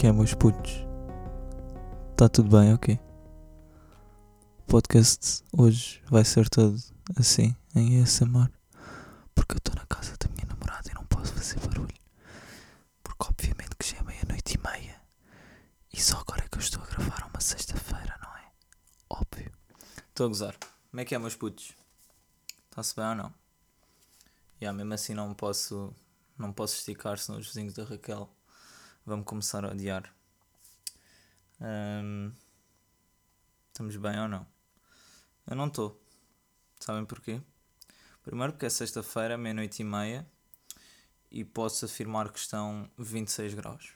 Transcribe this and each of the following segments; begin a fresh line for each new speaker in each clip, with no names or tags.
que é, meus putos? Tá tudo bem, ok? O podcast hoje vai ser todo assim, em ASMR. Porque eu estou na casa da minha namorada e não posso fazer barulho. Porque obviamente que já é meia-noite e meia. E só agora é que eu estou a gravar uma sexta-feira, não é? Óbvio. Estou a gozar. Como é que é, meus putos? Está-se bem ou não? Yeah, mesmo assim não posso, não posso esticar, senão os vizinhos da Raquel vão começar a odiar. Um, estamos bem ou não? Eu não estou. Sabem porquê? Primeiro porque é sexta-feira, meia-noite e meia, e posso afirmar que estão 26 graus.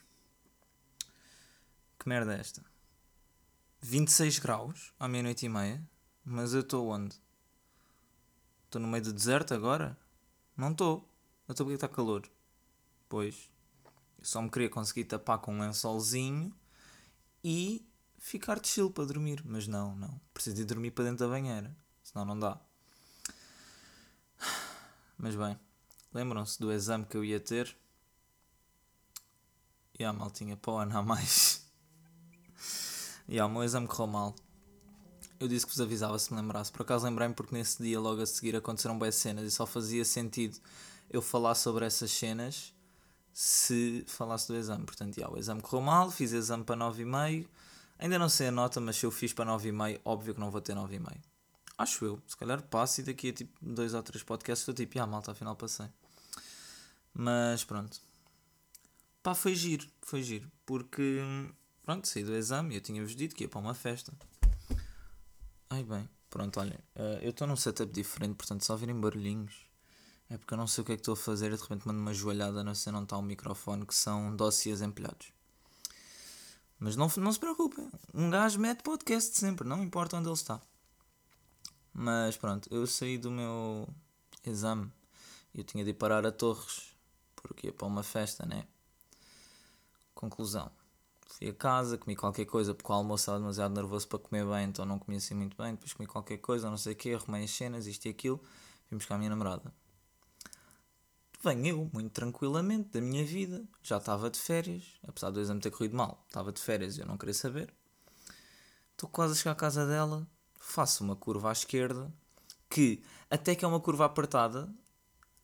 Que merda é esta? 26 graus à meia-noite e meia? Mas eu estou onde? Estou no meio do deserto agora? Não estou. Então porque está calor? Pois. Só me queria conseguir tapar com um lençolzinho e ficar de chill para dormir. Mas não, não. Preciso de dormir para dentro da banheira. Senão não dá. Mas bem, lembram-se do exame que eu ia ter? E a mal tinha para o ano a mais. E o meu exame correu mal. Eu disse que vos avisava se me lembrasse. Por acaso lembrei-me porque nesse dia logo a seguir aconteceram boas cenas e só fazia sentido eu falar sobre essas cenas se falasse do exame. Portanto, já, o exame correu mal, fiz exame para 9,5. Ainda não sei a nota, mas se eu fiz para 9,5, óbvio que não vou ter 9,5. Acho eu. Se calhar passo e daqui a tipo dois ou três podcasts estou tipo, ah, malta, afinal passei. Mas pronto. Pá, foi giro, foi giro. Porque, pronto, saí do exame e eu tinha-vos dito que ia para uma festa. Ai bem, pronto, olhem. Uh, eu estou num setup diferente, portanto, só virem barulhinhos. É porque eu não sei o que é que estou a fazer e de repente mando uma joelhada, não sei onde está o microfone, que são dossiês empilhados. Mas não, não se preocupem, um gajo mete podcast sempre, não importa onde ele está. Mas pronto, eu saí do meu exame e eu tinha de ir parar a Torres, porque ia para uma festa, né? Conclusão. Fui a casa, comi qualquer coisa, porque o almoço estava demasiado nervoso para comer bem, então não comia assim muito bem. Depois comi qualquer coisa, não sei o quê, arrumei as cenas, isto e aquilo. Vim buscar a minha namorada. Venho eu, muito tranquilamente, da minha vida. Já estava de férias, apesar do exame ter corrido mal. Estava de férias e eu não queria saber. Estou quase a chegar à casa dela, faço uma curva à esquerda, que até que é uma curva apertada,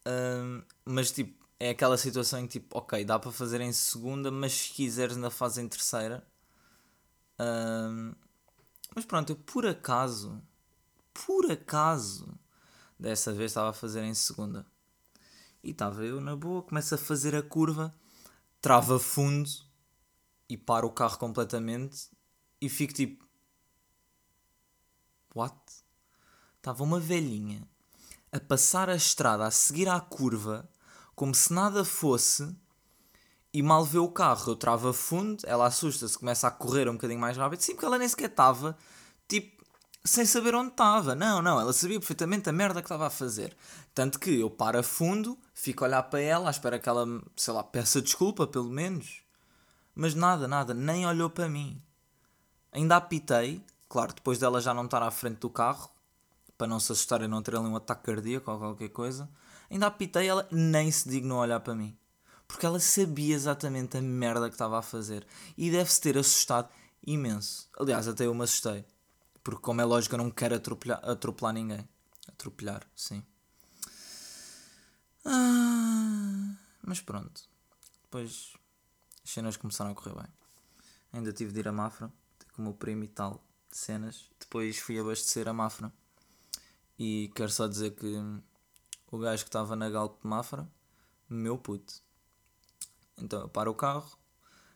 hum, mas tipo, é aquela situação em que tipo, ok, dá para fazer em segunda, mas se quiseres ainda faz em terceira. Um, mas pronto, eu por acaso, por acaso, dessa vez estava a fazer em segunda. E estava eu na boa, começo a fazer a curva, trava fundo e paro o carro completamente e fico tipo. What? Estava uma velhinha a passar a estrada, a seguir à curva como se nada fosse, e mal vê o carro, eu trava fundo, ela assusta-se, começa a correr um bocadinho mais rápido, sim, porque ela nem sequer estava, sem saber onde estava. Não, não, ela sabia perfeitamente a merda que estava a fazer. Tanto que eu paro a fundo, fico a olhar para ela, à espera que ela, sei lá, peça desculpa, pelo menos. Mas nada, nada, nem olhou para mim. Ainda apitei, claro, depois dela já não estar à frente do carro, para não se assustar e não ter ali um ataque cardíaco ou qualquer coisa. Ainda apitei, ela nem se dignou a olhar para mim. Porque ela sabia exatamente a merda que estava a fazer. E deve-se ter assustado imenso. Aliás, até eu me assustei. Porque, como é lógico, eu não quero atropelar, atropelar ninguém. Atropelar, sim. Ah, mas pronto. Depois as cenas começaram a correr bem. Ainda tive de ir a Mafra, com o meu primo e tal, de cenas. Depois fui abastecer a Mafra. E quero só dizer que o gajo que estava na Galp de Mafra, meu puto. Então eu paro o carro,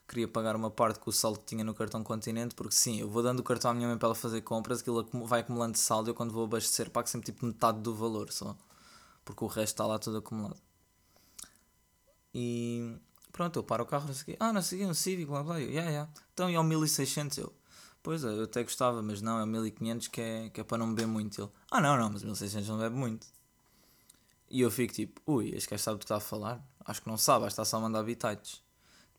queria pagar uma parte com o saldo que tinha no cartão Continente, porque sim, eu vou dando o cartão à minha mãe para ela fazer compras, aquilo vai acumulando saldo e eu quando vou abastecer pago sempre tipo metade do valor só, porque o resto está lá tudo acumulado. E pronto, eu paro o carro, não sei o quê. Ah, não sei um Civic, blá blá. Eu, yeah, yeah. Então e ao 1600 eu. Pois é, eu até gostava, mas não, é o 1500 que é, que é para não beber muito. Ele, ah não, não, mas 1600 não bebe muito. E eu fico tipo, ui, este gajo sabe do que está a falar? Acho que não sabe, acho que está só a mandar bitites.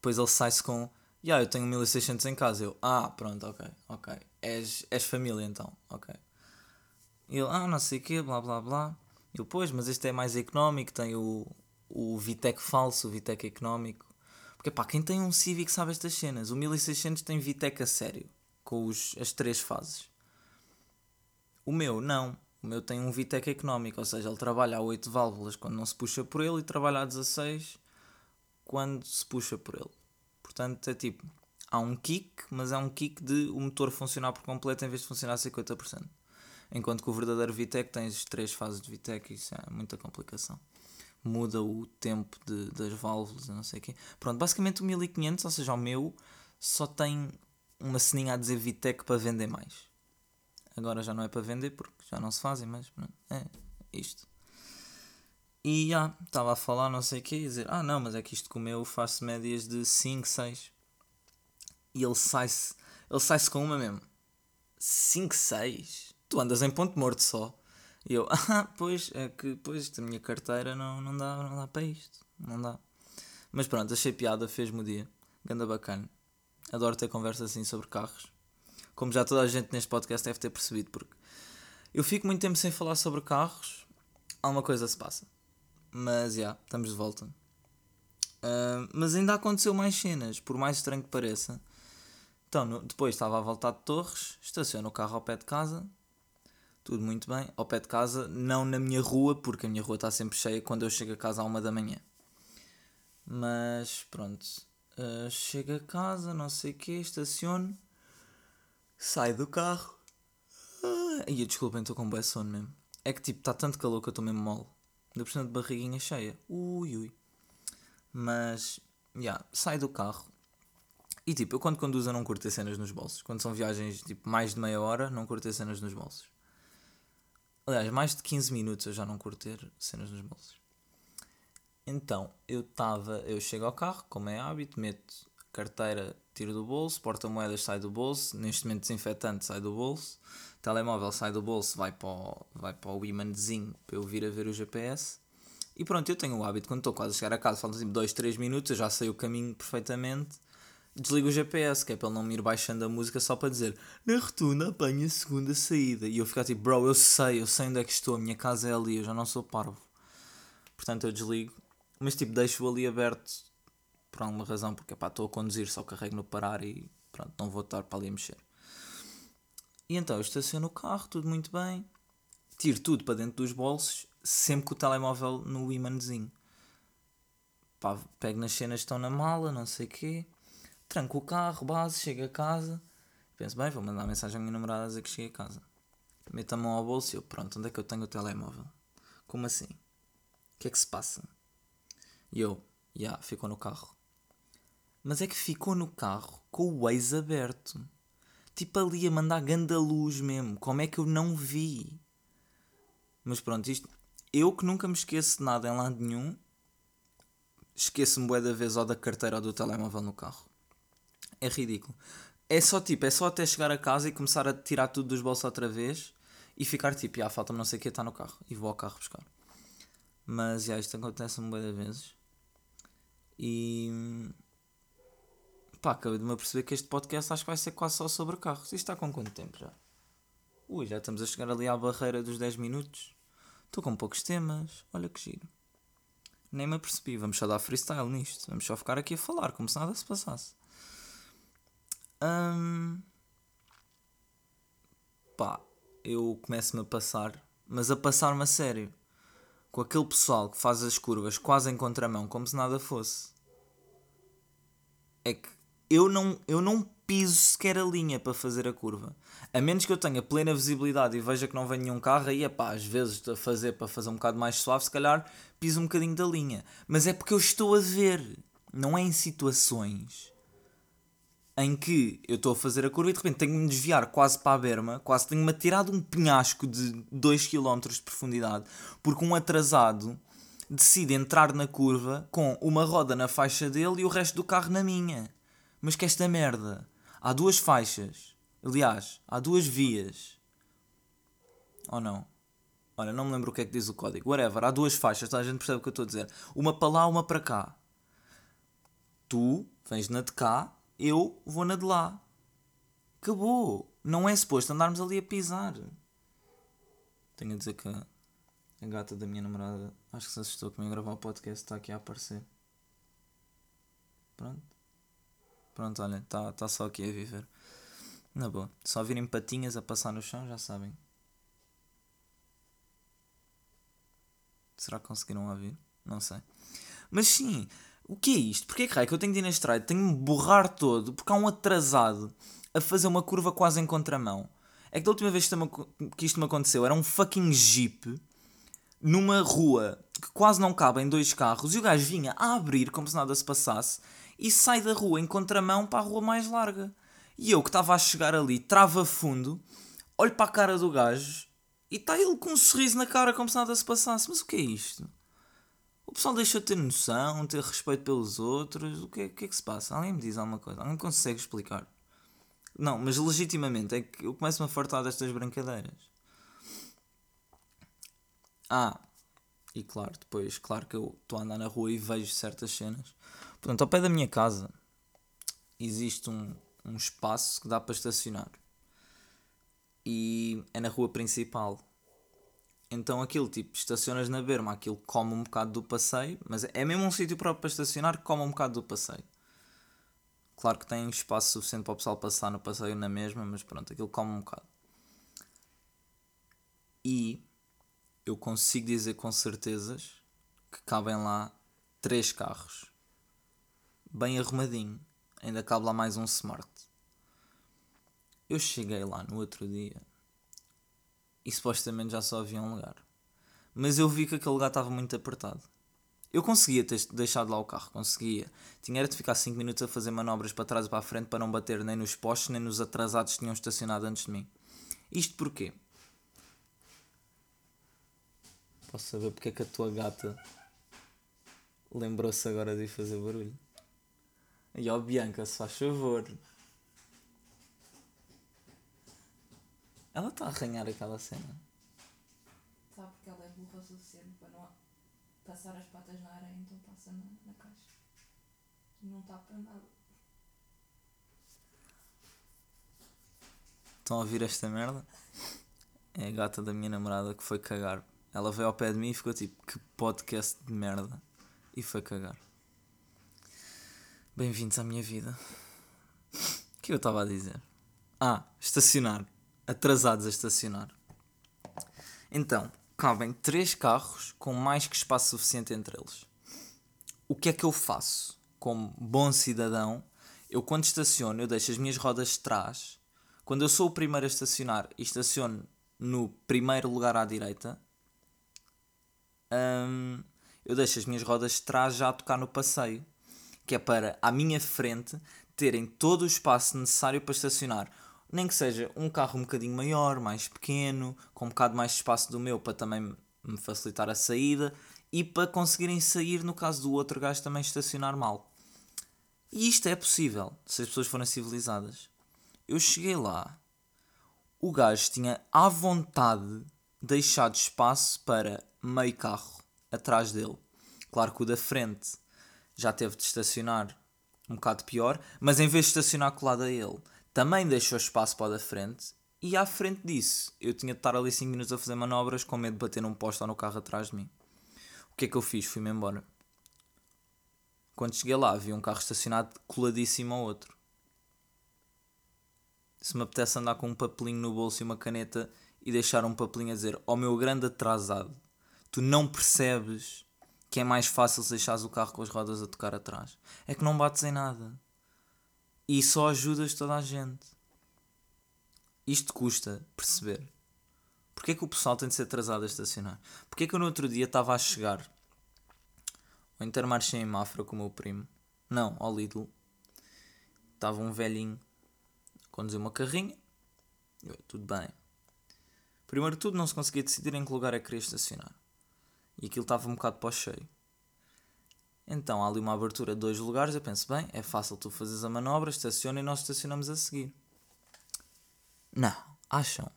Depois ele sai-se com, yeah, eu tenho 1600 em casa. Eu, ah, pronto, ok, ok. És, és família então, ok. Ele, ah, não sei o quê, blá blá blá. Eu, pois, mas este é mais económico, tem o, o Vitec falso, o Vitec económico. Porque pá, quem tem um Civic sabe estas cenas. O 1600 tem Vitec a sério, com os, as três fases. O meu, não. O meu tem um Vitec económico, ou seja, ele trabalha a 8 válvulas quando não se puxa por ele e trabalha a 16 quando se puxa por ele. Portanto, é tipo, há um kick, mas é um kick de o motor funcionar por completo em vez de funcionar a 50%. Enquanto que o verdadeiro Vitec tens três fases de Vitec, isso é muita complicação. Muda o tempo de, das válvulas, não sei o quê. Pronto, basicamente o 1500, ou seja, o meu, só tem uma ceninha a dizer Vitec para vender mais. Agora já não é para vender porque já não se fazem, mas pronto, é isto. E já, estava a falar não sei o quê, e dizer, ah não, mas é que isto com o meu faz médias de 5, 6. E ele sai-se, ele sai-se com uma mesmo. 5, 6? Tu andas em ponto morto só. E eu, ah, pois, é que, pois, a minha carteira não, não, dá, não dá para isto. Não dá. Mas pronto, achei piada, fez-me o dia. Ganda bacana. Adoro ter conversas assim sobre carros como já toda a gente neste podcast deve ter percebido, porque eu fico muito tempo sem falar sobre carros, alguma coisa se passa. Mas já, yeah, estamos de volta. Uh, mas ainda aconteceu mais cenas, por mais estranho que pareça. Então, no, depois estava a voltar de Torres, estaciono o carro ao pé de casa, tudo muito bem. Ao pé de casa, não na minha rua, porque a minha rua está sempre cheia quando eu chego a casa à uma da manhã. Mas pronto, uh, chego a casa, não sei o que, estaciono sai do carro. Ah, e desculpem, estou com um sono mesmo. É que tipo, está tanto calor que eu estou mesmo mole. Ainda por cima de barriguinha cheia. Ui, ui. Mas, já, yeah, sai do carro. E tipo, eu quando conduzo não curto ter cenas nos bolsos. Quando são viagens tipo mais de meia hora, não curto ter cenas nos bolsos. Aliás, mais de 15 minutos eu já não curto ter cenas nos bolsos. Então, eu estava, eu chego ao carro, como é hábito, meto carteira tiro do bolso, porta-moedas sai do bolso, neste momento desinfetante sai do bolso, telemóvel sai do bolso, vai para o, vai para o imãzinho para eu vir a ver o GPS. E pronto, eu tenho o hábito, quando estou quase a chegar a casa, faltam 2, 3 minutos, eu já sei o caminho perfeitamente, desligo o GPS, que é para ele não me ir baixando a música só para dizer na rotunda apanha a segunda saída. E eu ficar tipo, bro, eu sei, eu sei onde é que estou, a minha casa é ali, eu já não sou parvo. Portanto, eu desligo, mas tipo, deixo-o ali aberto por alguma razão, porque pá, estou a conduzir, só carrego no parar e pronto, não vou estar para ali a mexer. E então eu estaciono o carro, tudo muito bem, tiro tudo para dentro dos bolsos, sempre com o telemóvel no imãzinho. Pá, pego nas cenas que estão na mala, não sei o quê, tranco o carro, base, chego a casa, penso, bem, vou mandar mensagem à minha namorada a dizer que cheguei a casa. Meto a mão ao bolso e eu, pronto, onde é que eu tenho o telemóvel? Como assim? O que é que se passa? E eu, já, yeah, ficou no carro. Mas é que ficou no carro com o Waze aberto. Tipo ali a mandar ganda luz mesmo. Como é que eu não vi? Mas pronto, isto. Eu que nunca me esqueço de nada em lado nenhum. Esqueço-me bué da vez ou da carteira ou do telemóvel no carro. É ridículo. É só tipo, é só até chegar a casa e começar a tirar tudo dos bolsos outra vez e ficar tipo, ah, falta-me não sei o que, está no carro. E vou ao carro buscar. Mas já, isto acontece-me bué da vezes. E Pá, acabei de me perceber que este podcast acho que vai ser quase só sobre carros. Isto está com quanto tempo já? Ui, já estamos a chegar ali à barreira dos 10 minutos. Estou com poucos temas. Olha que giro. Nem me apercebi. Vamos só dar freestyle nisto. Vamos só ficar aqui a falar, como se nada se passasse. Hum... Pá, eu começo-me a passar, mas a passar-me a sério. Com aquele pessoal que faz as curvas quase em contramão, como se nada fosse. É que eu não, eu não piso sequer a linha para fazer a curva. A menos que eu tenha plena visibilidade e veja que não vem nenhum carro, aí pá, às vezes a fazer para fazer um bocado mais suave, se calhar piso um bocadinho da linha. Mas é porque eu estou a ver, não é em situações em que eu estou a fazer a curva e de repente tenho que me desviar quase para a berma, quase tenho-me atirado um penhasco de 2 km de profundidade, porque um atrasado decide entrar na curva com uma roda na faixa dele e o resto do carro na minha. Mas que esta merda. Há duas faixas. Aliás, há duas vias. Ou não? Olha, não me lembro o que é que diz o código. Whatever, há duas faixas, toda a gente percebe o que eu estou a dizer. Uma para lá, uma para cá. Tu vens na de cá, eu vou na de lá. Acabou. Não é suposto andarmos ali a pisar. Tenho a dizer que a gata da minha namorada, acho que se assustou comigo a gravar o podcast, está aqui a aparecer. Pronto. Pronto, olha, está tá só aqui a viver. Na boa. Só virem patinhas a passar no chão, já sabem. Será que conseguiram ouvir? Não sei. Mas sim, o que é isto? Porquê que raio que eu tenho de ir na estrada? Tenho de me borrar todo porque há um atrasado a fazer uma curva quase em contramão. É que da última vez que isto me aconteceu era um fucking jeep numa rua que quase não cabem dois carros e o gajo vinha a abrir como se nada se passasse e sai da rua em contramão para a rua mais larga. E eu que estava a chegar ali, trava fundo, olho para a cara do gajo e está ele com um sorriso na cara como se nada se passasse. Mas o que é isto? O pessoal deixa de ter noção, ter respeito pelos outros. O que é, o que, é que se passa? Alguém me diz alguma coisa? Alguém consegue explicar? Não, mas legitimamente é que eu começo-me a fartar destas brincadeiras. Ah, e claro, depois, claro que eu estou a andar na rua e vejo certas cenas. Portanto, ao pé da minha casa existe um, um espaço que dá para estacionar. E é na rua principal. Então aquilo, tipo, estacionas na berma, aquilo come um bocado do passeio, mas é mesmo um sítio próprio para estacionar que come um bocado do passeio. Claro que tem espaço suficiente para o pessoal passar no passeio na mesma, mas pronto, aquilo come um bocado. E eu consigo dizer com certezas que cabem lá três carros. Bem arrumadinho. Ainda cabe lá mais um smart. Eu cheguei lá no outro dia e supostamente já só havia um lugar. Mas eu vi que aquele lugar estava muito apertado. Eu conseguia ter deixado lá o carro, conseguia. Tinha era de ficar 5 minutos a fazer manobras para trás e para a frente para não bater nem nos postes nem nos atrasados que tinham estacionado antes de mim. Isto porquê? Posso saber porque é que a tua gata lembrou-se agora de fazer barulho? E ó Bianca, se faz favor. Ela está a arranhar aquela cena.
Sabe porque ela é burra o suficiente para não passar as patas na areia, então passa na, na caixa. E não está para nada.
Estão a ouvir esta merda? É a gata da minha namorada que foi cagar. Ela veio ao pé de mim e ficou tipo, que podcast de merda. E foi cagar. Bem-vindos à minha vida. O que eu estava a dizer? Ah, estacionar. Atrasados a estacionar. Então, cabem três carros com mais que espaço suficiente entre eles. O que é que eu faço? Como bom cidadão, eu quando estaciono, eu deixo as minhas rodas de trás. Quando eu sou o primeiro a estacionar e estaciono no primeiro lugar à direita, hum, eu deixo as minhas rodas de trás já a tocar no passeio que é para, à minha frente, terem todo o espaço necessário para estacionar. Nem que seja um carro um bocadinho maior, mais pequeno, com um bocado mais de espaço do meu para também me facilitar a saída e para conseguirem sair no caso do outro gajo também estacionar mal. E isto é possível se as pessoas forem civilizadas. Eu cheguei lá, o gajo tinha à vontade deixado espaço para meio carro atrás dele. Claro que o da frente já teve de estacionar um bocado pior, mas em vez de estacionar colado a ele, também deixou espaço para o da frente. E à frente disso, eu tinha de estar ali 5 minutos a fazer manobras com medo de bater num posto ou no carro atrás de mim. O que é que eu fiz? Fui-me embora. Quando cheguei lá, vi um carro estacionado coladíssimo ao outro. Se me apetece andar com um papelinho no bolso e uma caneta e deixar um papelinho a dizer: Ó oh, meu grande atrasado, tu não percebes que é mais fácil se deixares o carro com as rodas a tocar atrás. É que não bates em nada. E só ajudas toda a gente. Isto custa perceber. Porquê é que o pessoal tem de ser atrasado a estacionar? Porquê é que eu no outro dia estava a chegar ao Intermarché em Mafra com o meu primo? Não, ao Lidl. Estava um velhinho a conduzir uma carrinha. Eu, tudo bem. Primeiro de tudo, não se conseguia decidir em que lugar é que queria estacionar e aquilo estava um bocado para o cheio. Então há ali uma abertura de dois lugares. Eu penso, bem, é fácil tu fazes a manobra, estaciona e nós estacionamos a seguir. Não, acham?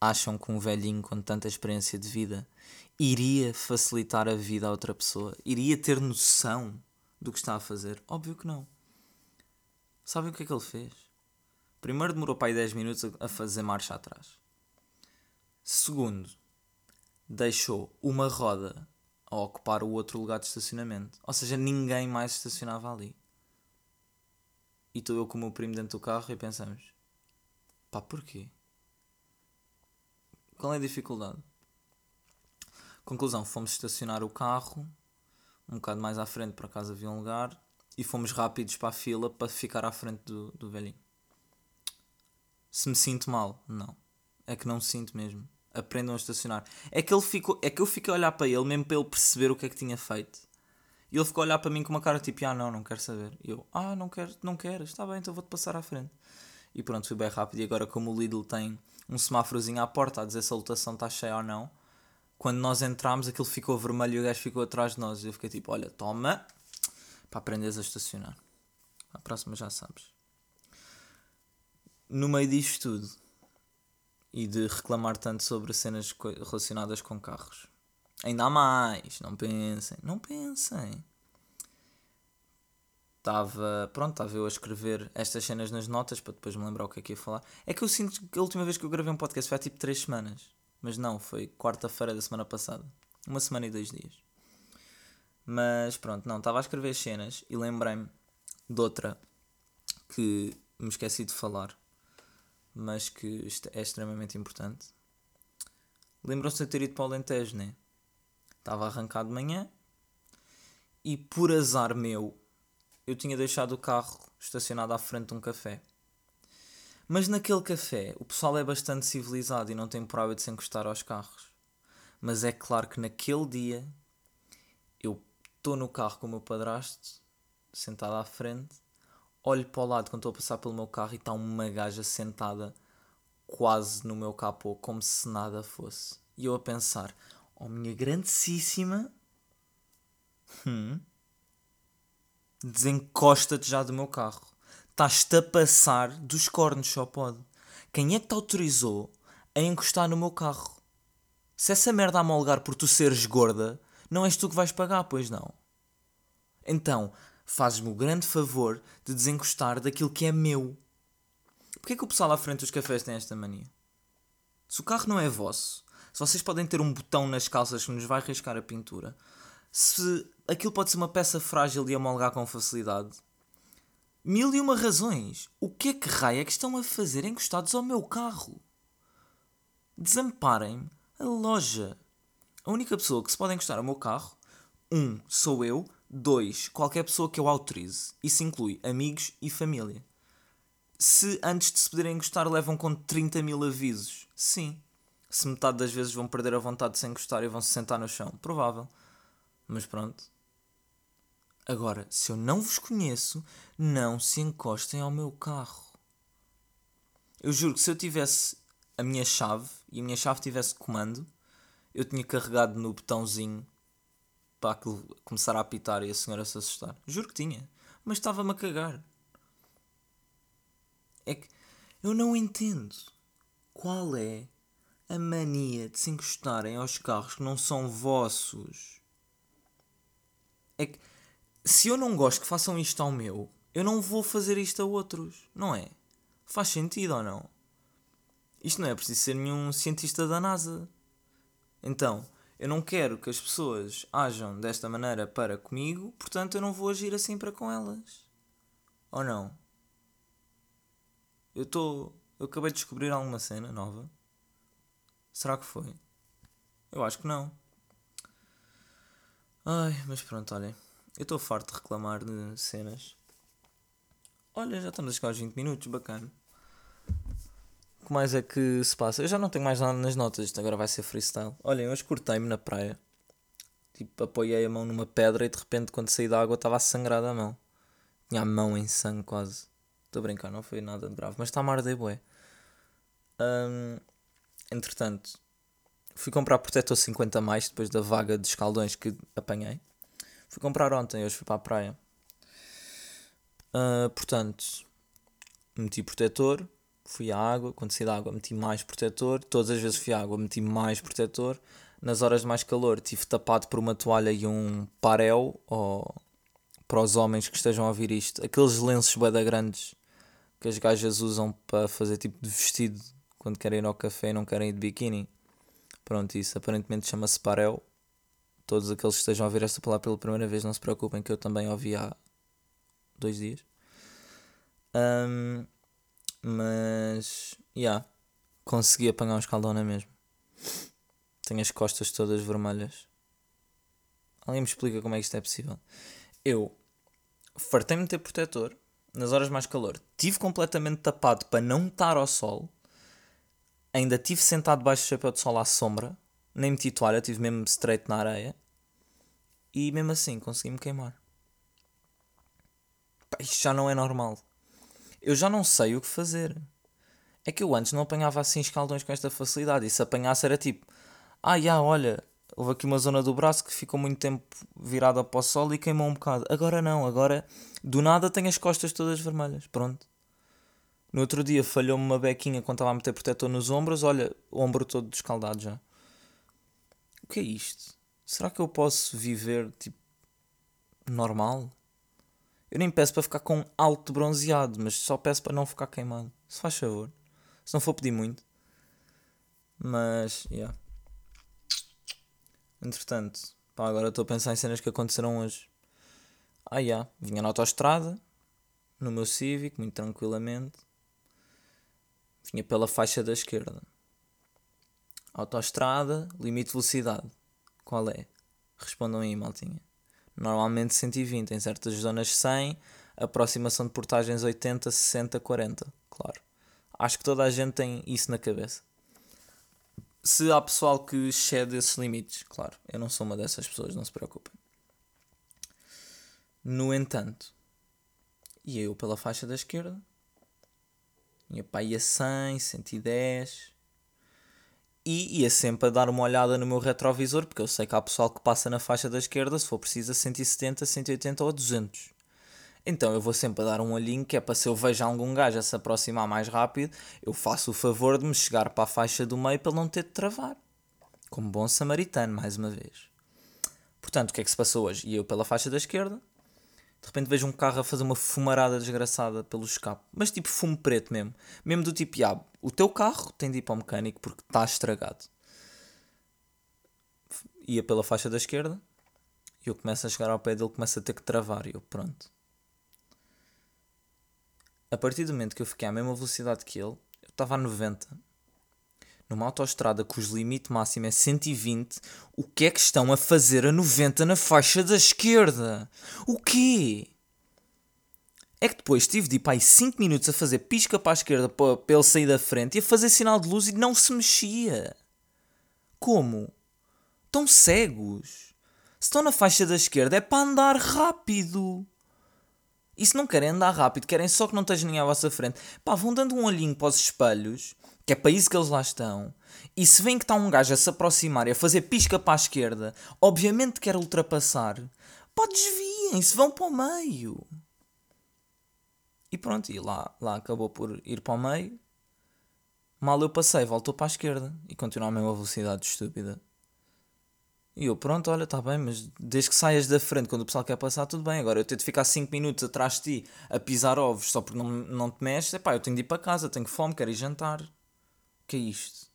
Acham que um velhinho com tanta experiência de vida iria facilitar a vida a outra pessoa? Iria ter noção do que está a fazer? Óbvio que não. Sabem o que é que ele fez? Primeiro demorou para aí 10 minutos a fazer marcha atrás. Segundo, deixou uma roda a ocupar o outro lugar de estacionamento. Ou seja, ninguém mais estacionava ali. E estou eu com o meu primo dentro do carro e pensamos: pá, porquê? Qual é a dificuldade? Conclusão: fomos estacionar o carro um bocado mais à frente, por acaso havia um lugar, e fomos rápidos para a fila para ficar à frente do, do velhinho. Se me sinto mal, não. É que não sinto mesmo. Aprendam a estacionar. É que, ele ficou, é que eu fiquei a olhar para ele, mesmo para ele perceber o que é que tinha feito. E ele ficou a olhar para mim com uma cara tipo, ah não, não quero saber. E eu, ah não quero, não quero, está bem, então vou-te passar à frente. E pronto, fui bem rápido. E agora, como o Lidl tem um semáforozinho à porta a dizer se a lotação está cheia ou não, quando nós entramos aquilo ficou vermelho e o gajo ficou atrás de nós. E eu fiquei tipo, olha, toma, para aprenderes a estacionar. A próxima já sabes. No meio disto tudo, e de reclamar tanto sobre cenas relacionadas com carros, ainda mais, não pensem, não pensem. Estava, pronto, estava eu a escrever estas cenas nas notas para depois me lembrar o que é que ia falar. É que eu sinto que a última vez que eu gravei um podcast foi há tipo 3 semanas. Mas não, foi quarta-feira da semana passada. Uma semana e dois dias. Mas pronto, não, estava a escrever as cenas e lembrei-me de outra que me esqueci de falar, mas que é extremamente importante. Lembram-se de ter ido para o Alentejo, né? Estava arrancado de manhã e por azar meu, eu tinha deixado o carro estacionado à frente de um café. Mas naquele café o pessoal é bastante civilizado e não tem por hábito de se encostar aos carros. Mas é claro que naquele dia eu estou no carro com o meu padrasto, sentado à frente, olho para o lado quando estou a passar pelo meu carro e está uma gaja sentada quase no meu capô, como se nada fosse. E eu a pensar, oh minha grandíssima, hum, desencosta-te já do meu carro estás-te a passar dos cornos, só pode. Quem é que te autorizou a encostar no meu carro? Se essa merda amolgar por tu seres gorda, não és tu que vais pagar, pois não. Então, fazes-me o grande favor de desencostar daquilo que é meu. Porquê é que o pessoal à frente dos cafés tem esta mania? Se o carro não é vosso, se vocês podem ter um botão nas calças que nos vai riscar a pintura, se aquilo pode ser uma peça frágil e amolgar com facilidade, Mil e uma razões. O que é que raio é que estão a fazer encostados ao meu carro? Desamparem a loja. A única pessoa que se pode encostar ao meu carro, um, sou eu, dois, qualquer pessoa que eu autorize. Isso inclui amigos e família. Se antes de se poderem encostar levam com 30 mil avisos, sim. Se metade das vezes vão perder a vontade de se encostar e vão se sentar no chão, provável. Mas pronto, Agora, se eu não vos conheço, não se encostem ao meu carro. Eu juro que se eu tivesse a minha chave e a minha chave tivesse comando, eu tinha carregado no botãozinho para aquilo começar a apitar e a senhora se assustar. Juro que tinha. Mas estava-me a cagar. É que eu não entendo qual é a mania de se encostarem aos carros que não são vossos. É que se eu não gosto que façam isto ao meu, eu não vou fazer isto a outros, não é? Faz sentido ou não? Isto não é preciso ser nenhum cientista da NASA. Então, eu não quero que as pessoas ajam desta maneira para comigo, portanto eu não vou agir assim para com elas. Ou não? Eu estou. Eu acabei de descobrir alguma cena nova. Será que foi? Eu acho que não. Ai, mas pronto, olhem. Eu estou farto de reclamar de cenas. Olha, já estamos a chegar aos 20 minutos, bacana. Que mais é que se passa? Eu já não tenho mais nada nas notas, isto agora vai ser freestyle. Olhem, hoje cortei-me na praia. Tipo, apoiei a mão numa pedra e de repente, quando saí da água, estava a sangrar a mão. Tinha a mão em sangue quase. Estou a brincar, não foi nada de grave, mas está a mar de bué. Um, entretanto, fui comprar protetor 50 mais depois da vaga de escaldões que apanhei. Fui comprar ontem, hoje fui para a praia. Uh, portanto, meti protetor, fui à água, quando saí da água meti mais protetor, todas as vezes fui à água meti mais protetor. Nas horas de mais calor tive tapado por uma toalha e um parel, ou para os homens que estejam a ouvir isto, aqueles lenços bada grandes que as gajas usam para fazer tipo de vestido quando querem ir ao café e não querem ir de biquíni. Pronto, isso aparentemente chama-se parel Todos aqueles que estejam a ouvir esta palavra pela primeira vez, não se preocupem que eu também ouvi há dois dias. Um, mas, já, yeah, consegui apanhar um escaldão na mesma. Tenho as costas todas vermelhas. Alguém me explica como é que isto é possível? Eu fartei-me de ter protetor nas horas mais calor. Tive completamente tapado para não estar ao sol. Ainda tive sentado debaixo do chapéu de sol à sombra. Nem meti toalha, tive mesmo straight na areia. E mesmo assim consegui-me queimar. Pá, isto já não é normal. Eu já não sei o que fazer. É que eu antes não apanhava assim escaldões com esta facilidade. E se apanhasse era tipo: Ah, já, olha, houve aqui uma zona do braço que ficou muito tempo virada para o sol e queimou um bocado. Agora não, agora do nada tenho as costas todas vermelhas. Pronto. No outro dia falhou-me uma bequinha quando estava a meter protetor nos ombros. Olha, ombro todo descaldado já. O que é isto? Será que eu posso viver tipo normal? Eu nem peço para ficar com alto bronzeado, mas só peço para não ficar queimado. Se faz favor. Se não for pedir muito. Mas, yeah. Entretanto, pá, agora estou a pensar em cenas que aconteceram hoje. Ah, yeah. Vinha na autoestrada, no meu Civic, muito tranquilamente. Vinha pela faixa da esquerda. Autoestrada, limite de velocidade. Qual é? Respondam aí, maltinha. Normalmente 120, em certas zonas 100, aproximação de portagens 80, 60, 40. Claro. Acho que toda a gente tem isso na cabeça. Se há pessoal que excede esses limites, claro, eu não sou uma dessas pessoas, não se preocupem. No entanto, ia eu pela faixa da esquerda, ia para aí a 100, 110, e ia sempre a dar uma olhada no meu retrovisor, porque eu sei que há pessoal que passa na faixa da esquerda, se for preciso, a 170, 180 ou 200. Então eu vou sempre a dar um olhinho, que é para se eu vejo algum gajo a se aproximar mais rápido, eu faço o favor de me chegar para a faixa do meio para não ter de travar. Como bom samaritano, mais uma vez. Portanto, o que é que se passou hoje? E eu pela faixa da esquerda, de repente vejo um carro a fazer uma fumarada desgraçada pelo escape. Mas tipo fumo preto mesmo. Mesmo do tipo, ah, o teu carro tem de ir para o mecânico porque está estragado. Ia pela faixa da esquerda e eu começo a chegar ao pé dele, começo a ter que travar e eu, pronto. A partir do momento que eu fiquei à mesma velocidade que ele, eu estava a 90. Numa autoestrada cujo limite máximo é 120, o que é que estão a fazer a 90 na faixa da esquerda? O quê? É que depois tive de ir para aí 5 minutos a fazer pisca para a esquerda para, ele sair da frente e a fazer sinal de luz e não se mexia. Como? Estão cegos. Se estão na faixa da esquerda é para andar rápido. E se não querem andar rápido, querem só que não esteja ninguém à vossa frente, pá, vão dando um olhinho para os espelhos, que é para isso que eles lá estão. E se vêem que está um gajo a se aproximar e a fazer pisca para a esquerda, obviamente quer ultrapassar, pá, desviem-se, vão para o meio. E pronto, e lá, lá acabou por ir para o meio. Mal eu passei, voltou para a esquerda e continuou a mesma velocidade estúpida. E eu, pronto, olha, está bem, mas desde que saias da frente quando o pessoal quer passar, tudo bem. Agora eu ter de ficar 5 minutos atrás de ti a pisar ovos só porque não, não te mexes, epá, eu tenho de ir para casa, tenho fome, quero ir jantar. Que é isto?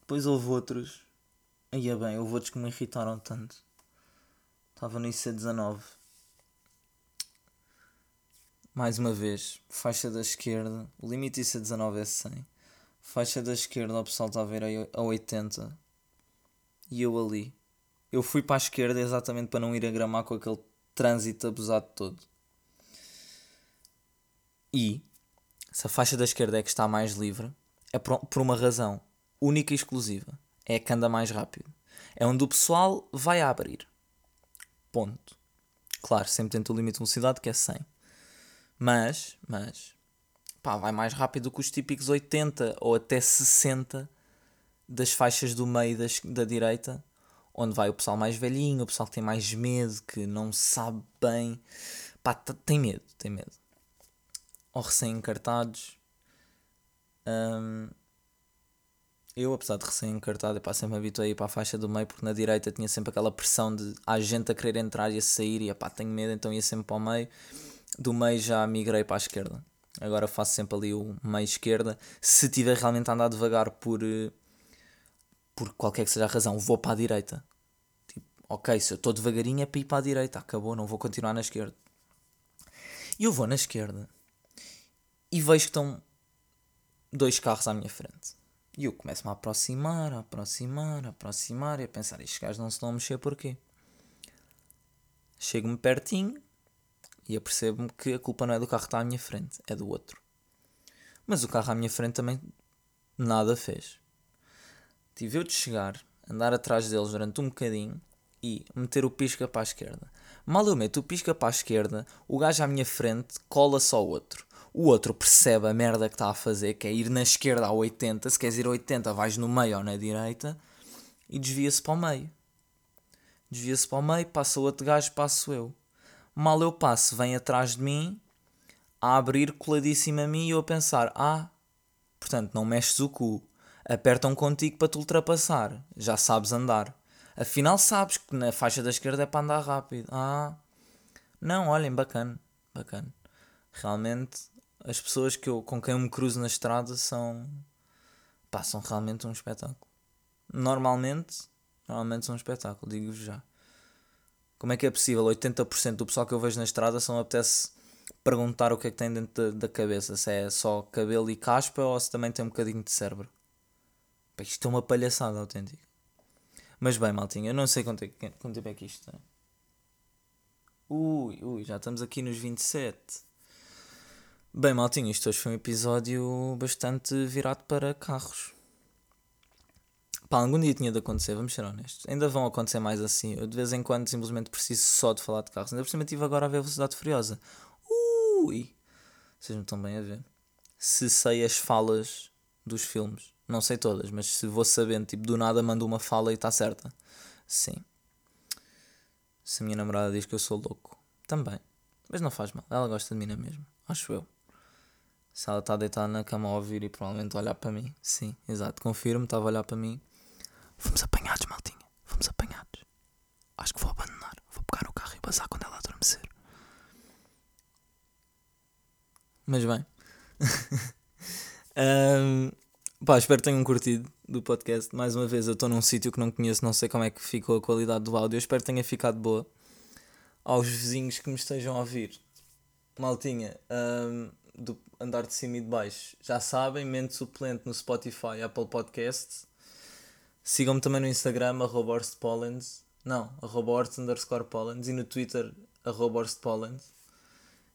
Depois houve outros. Aí é bem, houve outros que me irritaram tanto. Estava no IC19 mais uma vez, faixa da esquerda, o limite isso é 19 é 100. Faixa da esquerda, o pessoal está a ver a 80. E eu ali. Eu fui para a esquerda exatamente para não ir a gramar com aquele trânsito abusado todo. E se a faixa da esquerda é que está mais livre, é por uma razão única e exclusiva. É que anda mais rápido. É onde o pessoal vai a abrir. Ponto. Claro, sempre dentro do limite de velocidade que é 100. Mas, mas, pá, vai mais rápido que os típicos 80 ou até 60 das faixas do meio das, da direita, onde vai o pessoal mais velhinho, o pessoal que tem mais medo, que não sabe bem, pá, tem medo, tem medo. Ou recém-encartados. Um, eu, apesar de recém-encartado, sempre me habituei para a faixa do meio, porque na direita tinha sempre aquela pressão de há gente a querer entrar e a sair, e pá, tenho medo, então ia sempre para o meio do meio já migrei para a esquerda. Agora faço sempre ali o meio esquerda. Se tiver realmente a andar devagar por, eh, por qualquer que seja a razão, vou para a direita. ok, se eu estou devagarinho é para ir para a direita, acabou, não vou continuar na esquerda. E eu vou na esquerda e vejo que estão dois carros à minha frente. E eu começo-me a aproximar, a aproximar, a aproximar e a pensar: estes gajos não se estão a mexer porquê? Chego-me pertinho e apercebo-me que a culpa não é do carro que está à minha frente, é do outro. Mas o carro à minha frente também nada fez. Tive eu de chegar, andar atrás deles durante um bocadinho e meter o pisca para a esquerda. Mal eu meto o pisca para a esquerda, o gajo à minha frente cola só o outro. O outro percebe a merda que está a fazer, que é ir na esquerda a 80. Se queres ir a 80, vais no meio ou na direita e desvia-se para o meio. Desvia-se para o meio, passa o outro gajo, passo eu. Mal eu passo, vem atrás de mim a abrir coladíssimo a mim e eu a pensar: ah, portanto, não mexes o cu. Apertam contigo para te ultrapassar. Já sabes andar. Afinal, sabes que na faixa da esquerda é para andar rápido. Ah, não, olhem, bacana, bacana. Realmente, as pessoas que eu, com quem eu me cruzo na estrada são. pá, são realmente um espetáculo. Normalmente, normalmente são um espetáculo, digo-vos já. Como é que é possível? 80% do pessoal que eu vejo na estrada só me apetece perguntar o que é que tem dentro da, da cabeça. Se é só cabelo e caspa ou se também tem um bocadinho de cérebro. Pá, isto é uma palhaçada autêntica. Mas bem, maltinha, eu não sei quanto, é, quanto tempo é que isto tem. Ui, ui, já estamos aqui nos 27. Bem, maltinha, isto hoje foi um episódio bastante virado para carros. Pá, algum dia tinha de acontecer, vamos ser honestos. Ainda vão acontecer mais assim. Eu de vez em quando simplesmente preciso só de falar de carros. Ainda por cima estive agora a ver Velocidade Furiosa. Ui! Vocês não estão bem a ver. Se sei as falas dos filmes. Não sei todas, mas se vou sabendo, tipo, do nada mando uma fala e está certa. Sim. Se a minha namorada diz que eu sou louco. Também. Mas não faz mal. Ela gosta de mim na mesma. Acho eu. Se ela está deitada na cama a ouvir e provavelmente olhar para mim. Sim, exato. Confirmo, estava a olhar para mim. Fomos apanhados, maltinha. Fomos apanhados. Acho que vou abandonar. Vou pegar o carro e passar quando ela adormecer. Mas bem. um, pá, espero que tenham curtido do podcast. Mais uma vez, eu estou num sítio que não conheço, não sei como é que ficou a qualidade do áudio. Eu espero que tenha ficado boa. Aos vizinhos que me estejam a ouvir. Maltinha, um, do andar de cima e de baixo. Já sabem, mente suplente no Spotify, Apple Podcasts. Sigam-me também no Instagram, arroba Não, arroba underscore Pollens. E no Twitter, arroba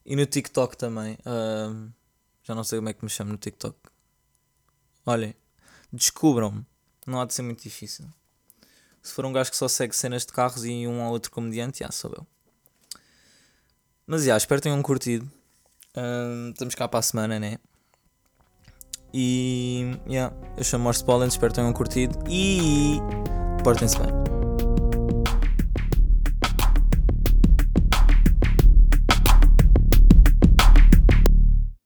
E no TikTok também. Uh, já não sei como é que me chamo no TikTok. Olhem, descubram-me. Não há de ser muito difícil. Se for um gajo que só segue cenas de carros e um ou outro comediante, já sou eu. Mas já, espero que tenham curtido. Estamos cá para a semana, né? E yeah, eu chamo Morse Pollen, espero que tenham curtido e portem-se bem.